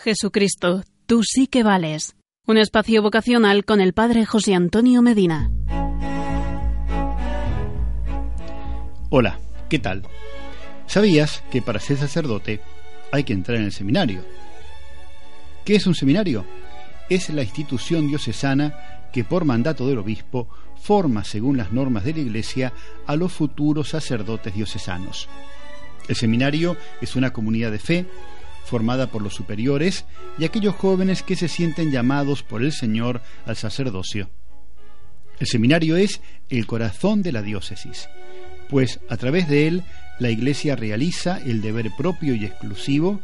Jesucristo, tú sí que vales. Un espacio vocacional con el Padre José Antonio Medina. Hola, ¿qué tal? ¿Sabías que para ser sacerdote hay que entrar en el seminario? ¿Qué es un seminario? Es la institución diocesana que por mandato del obispo forma, según las normas de la Iglesia, a los futuros sacerdotes diocesanos. El seminario es una comunidad de fe formada por los superiores y aquellos jóvenes que se sienten llamados por el Señor al sacerdocio. El seminario es el corazón de la diócesis, pues a través de él la Iglesia realiza el deber propio y exclusivo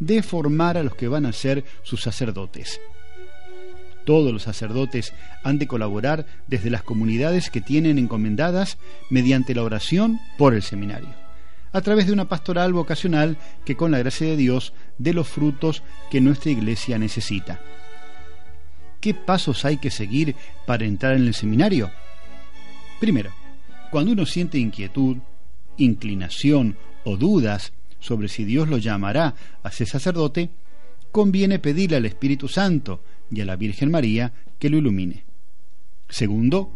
de formar a los que van a ser sus sacerdotes. Todos los sacerdotes han de colaborar desde las comunidades que tienen encomendadas mediante la oración por el seminario, a través de una pastoral vocacional que con la gracia de Dios dé los frutos que nuestra iglesia necesita. ¿Qué pasos hay que seguir para entrar en el seminario? Primero, cuando uno siente inquietud, inclinación o dudas sobre si Dios lo llamará a ser sacerdote, conviene pedirle al Espíritu Santo y a la Virgen María que lo ilumine. Segundo,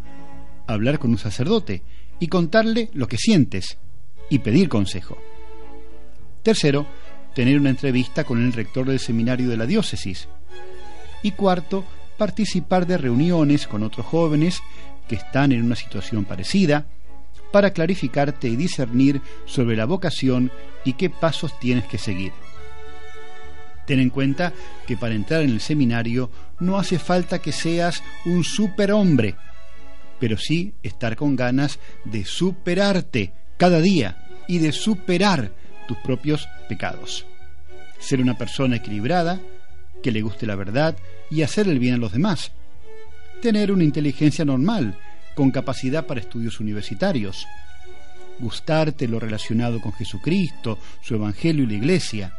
hablar con un sacerdote y contarle lo que sientes y pedir consejo. Tercero, tener una entrevista con el rector del seminario de la diócesis. Y cuarto, participar de reuniones con otros jóvenes que están en una situación parecida para clarificarte y discernir sobre la vocación y qué pasos tienes que seguir. Ten en cuenta que para entrar en el seminario no hace falta que seas un superhombre, pero sí estar con ganas de superarte cada día y de superar tus propios pecados. Ser una persona equilibrada, que le guste la verdad y hacer el bien a los demás. Tener una inteligencia normal, con capacidad para estudios universitarios. Gustarte lo relacionado con Jesucristo, su Evangelio y la Iglesia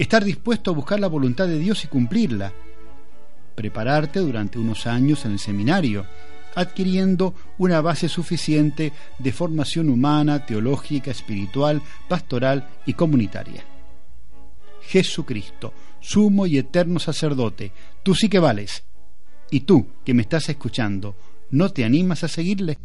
Estar dispuesto a buscar la voluntad de Dios y cumplirla. Prepararte durante unos años en el seminario, adquiriendo una base suficiente de formación humana, teológica, espiritual, pastoral y comunitaria. Jesucristo, sumo y eterno sacerdote, tú sí que vales. Y tú, que me estás escuchando, ¿no te animas a seguirle?